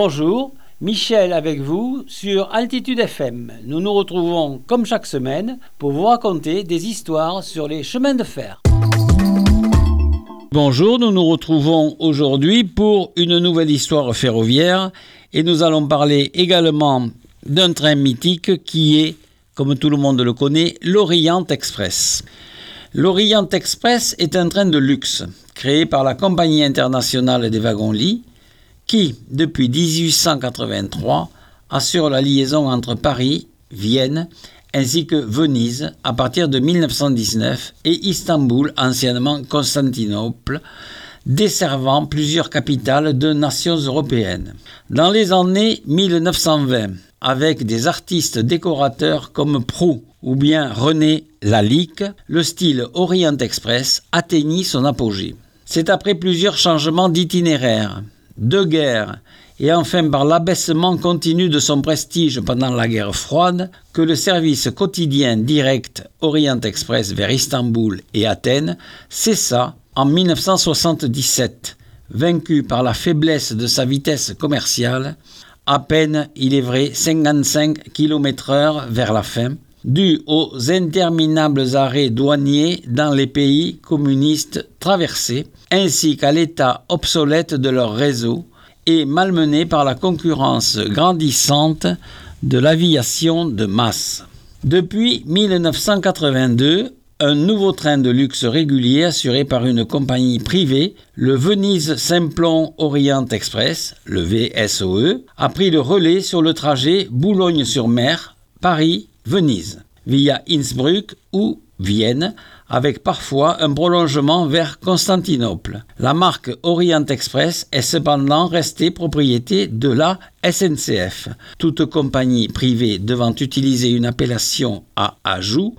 Bonjour, Michel avec vous sur Altitude FM. Nous nous retrouvons comme chaque semaine pour vous raconter des histoires sur les chemins de fer. Bonjour, nous nous retrouvons aujourd'hui pour une nouvelle histoire ferroviaire et nous allons parler également d'un train mythique qui est, comme tout le monde le connaît, l'Orient Express. L'Orient Express est un train de luxe créé par la Compagnie internationale des wagons-lits qui, depuis 1883, assure la liaison entre Paris, Vienne, ainsi que Venise à partir de 1919 et Istanbul, anciennement Constantinople, desservant plusieurs capitales de nations européennes. Dans les années 1920, avec des artistes décorateurs comme Prou ou bien René Lalique, le style Orient Express atteignit son apogée. C'est après plusieurs changements d'itinéraire, de guerre et enfin par l'abaissement continu de son prestige pendant la guerre froide que le service quotidien direct Orient Express vers Istanbul et Athènes cessa en 1977, vaincu par la faiblesse de sa vitesse commerciale, à peine, il est vrai, 55 km/h vers la fin, dû aux interminables arrêts douaniers dans les pays communistes traversés, ainsi qu'à l'état obsolète de leur réseau et malmené par la concurrence grandissante de l'aviation de masse. Depuis 1982, un nouveau train de luxe régulier assuré par une compagnie privée, le Venise Simplon Orient Express, le VSOE, a pris le relais sur le trajet Boulogne-sur-Mer, Paris-Venise, via Innsbruck ou Vienne, avec parfois un prolongement vers Constantinople. La marque Orient Express est cependant restée propriété de la SNCF. Toute compagnie privée devant utiliser une appellation à ajout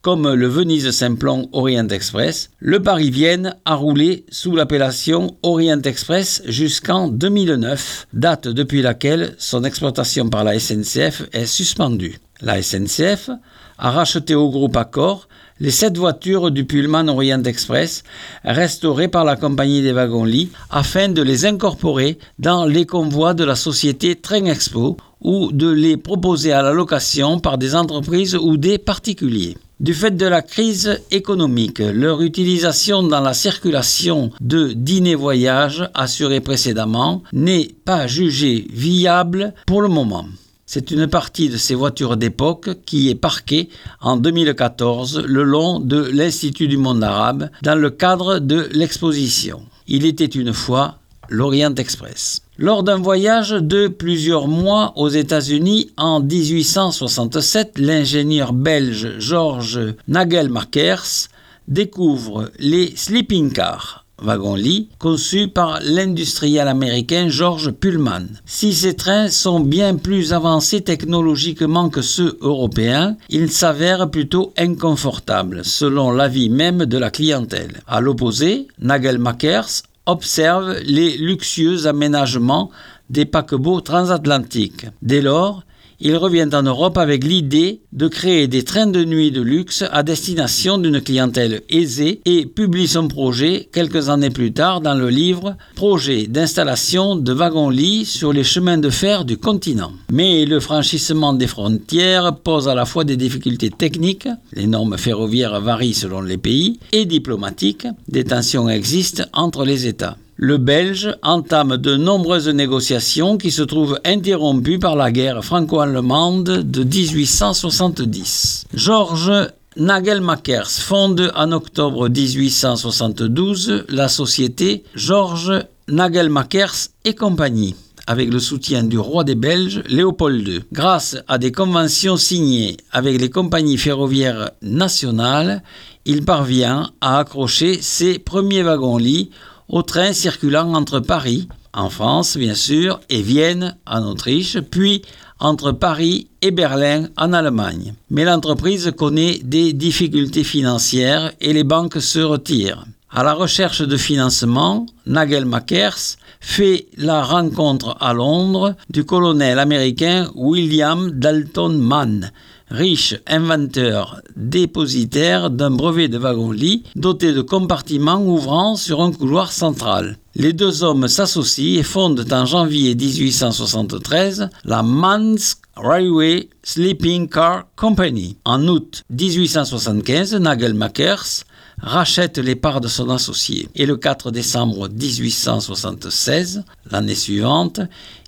comme le Venise-Simplon Orient Express, le Paris-Vienne a roulé sous l'appellation Orient Express jusqu'en 2009, date depuis laquelle son exploitation par la SNCF est suspendue. La SNCF a racheté au groupe Accor les sept voitures du Pullman Orient Express restaurées par la compagnie des wagons-lits afin de les incorporer dans les convois de la société Train Expo ou de les proposer à la location par des entreprises ou des particuliers. Du fait de la crise économique, leur utilisation dans la circulation de dîner-voyage assurée précédemment n'est pas jugée viable pour le moment. C'est une partie de ces voitures d'époque qui est parquée en 2014 le long de l'Institut du monde arabe dans le cadre de l'exposition. Il était une fois l'Orient Express. Lors d'un voyage de plusieurs mois aux États-Unis en 1867, l'ingénieur belge Georges Nagelmakers découvre les sleeping cars wagon-lit conçus par l'industriel américain George Pullman. Si ces trains sont bien plus avancés technologiquement que ceux européens, ils s'avèrent plutôt inconfortables, selon l'avis même de la clientèle. À l'opposé, Nagelmakers observe les luxueux aménagements des paquebots transatlantiques. Dès lors, il revient en Europe avec l'idée de créer des trains de nuit de luxe à destination d'une clientèle aisée et publie son projet quelques années plus tard dans le livre Projet d'installation de wagons-lits sur les chemins de fer du continent. Mais le franchissement des frontières pose à la fois des difficultés techniques, les normes ferroviaires varient selon les pays, et diplomatiques, des tensions existent entre les États le Belge entame de nombreuses négociations qui se trouvent interrompues par la guerre franco-allemande de 1870. Georges Nagelmakers fonde en octobre 1872 la société Georges Nagelmakers et compagnie avec le soutien du roi des Belges Léopold II. Grâce à des conventions signées avec les compagnies ferroviaires nationales, il parvient à accrocher ses premiers wagons-lits au train circulant entre Paris, en France bien sûr, et Vienne en Autriche, puis entre Paris et Berlin en Allemagne. Mais l'entreprise connaît des difficultés financières et les banques se retirent. À la recherche de financement, Nagel Makers fait la rencontre à Londres du colonel américain William Dalton Mann, riche inventeur dépositaire d'un brevet de wagon-lit doté de compartiments ouvrant sur un couloir central. Les deux hommes s'associent et fondent en janvier 1873 la Man's Railway Sleeping Car Company. En août 1875, Nagelmakers rachète les parts de son associé. Et le 4 décembre 1876, l'année suivante,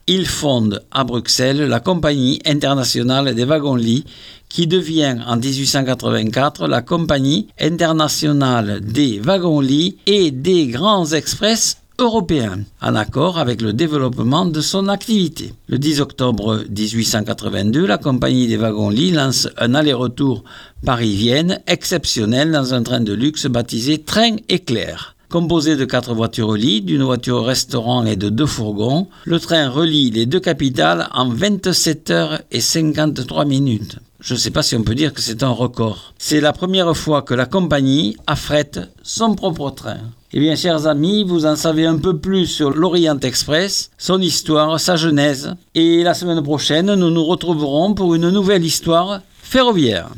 il fonde à Bruxelles la Compagnie internationale des wagons-lits qui devient en 1884 la Compagnie internationale des wagons-lits et des grands express européens, en accord avec le développement de son activité. Le 10 octobre 1882, la compagnie des wagons-lits lance un aller-retour Paris-Vienne exceptionnel dans un train de luxe baptisé Train Éclair. Composé de quatre voitures-lits, d'une voiture-restaurant et de deux fourgons, le train relie les deux capitales en 27 heures et 53 minutes. Je ne sais pas si on peut dire que c'est un record. C'est la première fois que la compagnie affrète son propre train. Eh bien, chers amis, vous en savez un peu plus sur l'Orient Express, son histoire, sa genèse. Et la semaine prochaine, nous nous retrouverons pour une nouvelle histoire ferroviaire.